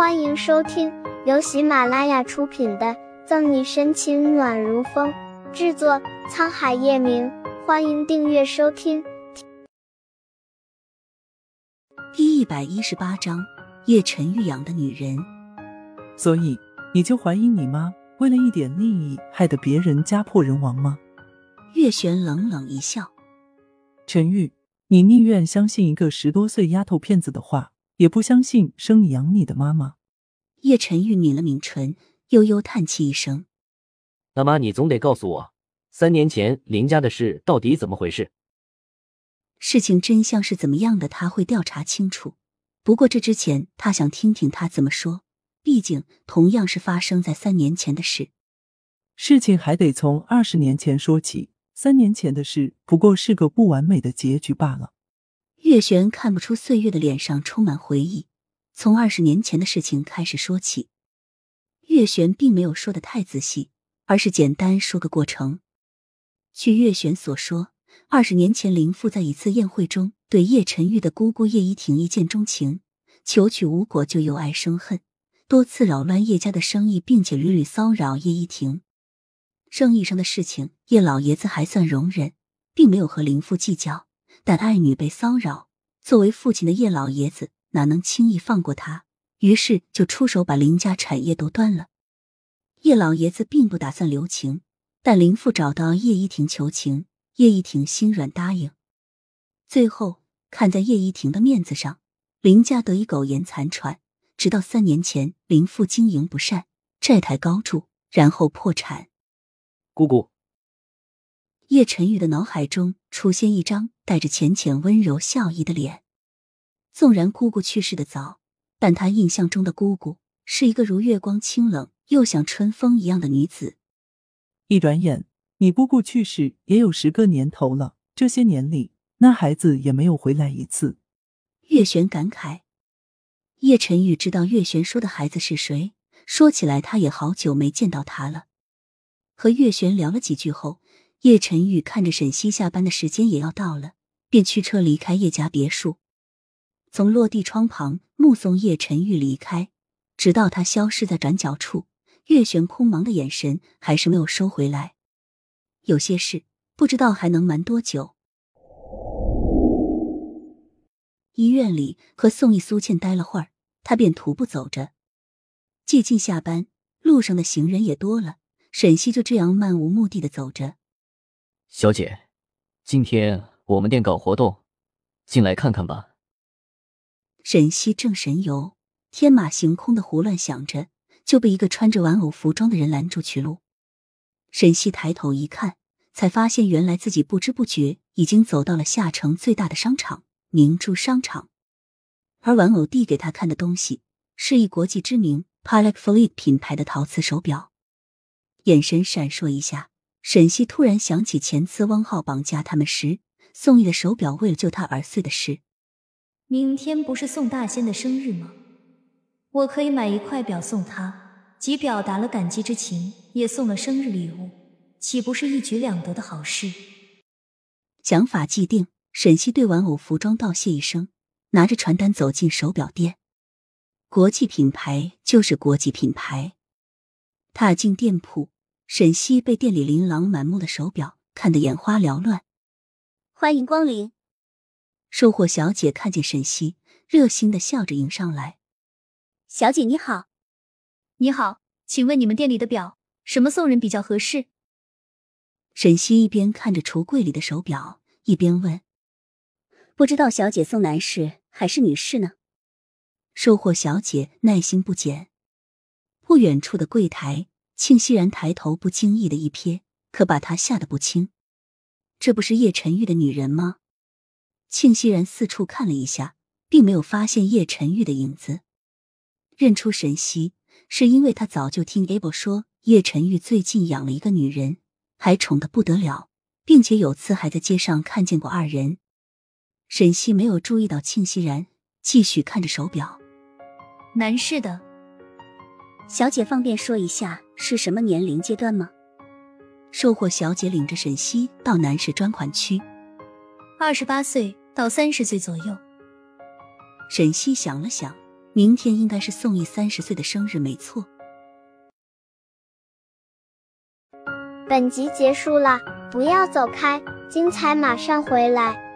欢迎收听由喜马拉雅出品的《赠你深情暖如风》，制作沧海夜明。欢迎订阅收听。第一百一十八章：叶晨玉养的女人。所以你就怀疑你妈为了一点利益，害得别人家破人亡吗？月璇冷冷一笑：“陈玉，你宁愿相信一个十多岁丫头片子的话。”也不相信生你养你的妈妈。叶晨玉抿了抿唇，悠悠叹气一声：“那妈，你总得告诉我，三年前林家的事到底怎么回事？事情真相是怎么样的？他会调查清楚。不过这之前，他想听听他怎么说。毕竟，同样是发生在三年前的事，事情还得从二十年前说起。三年前的事不过是个不完美的结局罢了。”月璇看不出岁月的脸上充满回忆，从二十年前的事情开始说起。月璇并没有说的太仔细，而是简单说个过程。据月璇所说，二十年前林父在一次宴会中对叶晨玉的姑姑叶依婷一见钟情，求娶无果就由爱生恨，多次扰乱叶家的生意，并且屡屡骚扰叶依婷。生意上的事情，叶老爷子还算容忍，并没有和林父计较。但爱女被骚扰，作为父亲的叶老爷子哪能轻易放过他？于是就出手把林家产业都端了。叶老爷子并不打算留情，但林父找到叶依婷求情，叶依婷心软答应。最后看在叶依婷的面子上，林家得以苟延残喘，直到三年前林父经营不善，债台高筑，然后破产。姑姑。叶晨玉的脑海中出现一张带着浅浅温柔笑意的脸。纵然姑姑去世的早，但他印象中的姑姑是一个如月光清冷又像春风一样的女子。一转眼，你姑姑去世也有十个年头了。这些年里，那孩子也没有回来一次。月璇感慨。叶晨玉知道月璇说的孩子是谁。说起来，他也好久没见到他了。和月璇聊了几句后。叶晨玉看着沈西下班的时间也要到了，便驱车离开叶家别墅。从落地窗旁目送叶晨玉离开，直到他消失在转角处，月璇空茫的眼神还是没有收回来。有些事不知道还能瞒多久。医院里和宋毅、苏倩待了会儿，他便徒步走着。接近下班，路上的行人也多了，沈西就这样漫无目的的走着。小姐，今天我们店搞活动，进来看看吧。沈西正神游，天马行空的胡乱想着，就被一个穿着玩偶服装的人拦住去路。沈西抬头一看，才发现原来自己不知不觉已经走到了下城最大的商场——明珠商场。而玩偶递给他看的东西，是一国际知名 Patek Philippe 品牌的陶瓷手表。眼神闪烁一下。沈西突然想起前次汪浩绑架他们时，宋毅的手表为了救他而碎的事。明天不是宋大仙的生日吗？我可以买一块表送他，既表达了感激之情，也送了生日礼物，岂不是一举两得的好事？想法既定，沈西对玩偶服装道谢一声，拿着传单走进手表店。国际品牌就是国际品牌，踏进店铺。沈西被店里琳琅满目的手表看得眼花缭乱。欢迎光临！售货小姐看见沈西，热心的笑着迎上来。小姐你好，你好，请问你们店里的表什么送人比较合适？沈西一边看着橱柜里的手表，一边问：“不知道小姐送男士还是女士呢？”售货小姐耐心不减。不远处的柜台。庆熙然抬头，不经意的一瞥，可把他吓得不轻。这不是叶晨玉的女人吗？庆熙然四处看了一下，并没有发现叶晨玉的影子。认出沈西，是因为他早就听 able 说，叶晨玉最近养了一个女人，还宠得不得了，并且有次还在街上看见过二人。沈西没有注意到庆熙然，继续看着手表。男士的。小姐方便说一下是什么年龄阶段吗？售货小姐领着沈西到男士专款区，二十八岁到三十岁左右。沈西想了想，明天应该是宋毅三十岁的生日，没错。本集结束了，不要走开，精彩马上回来。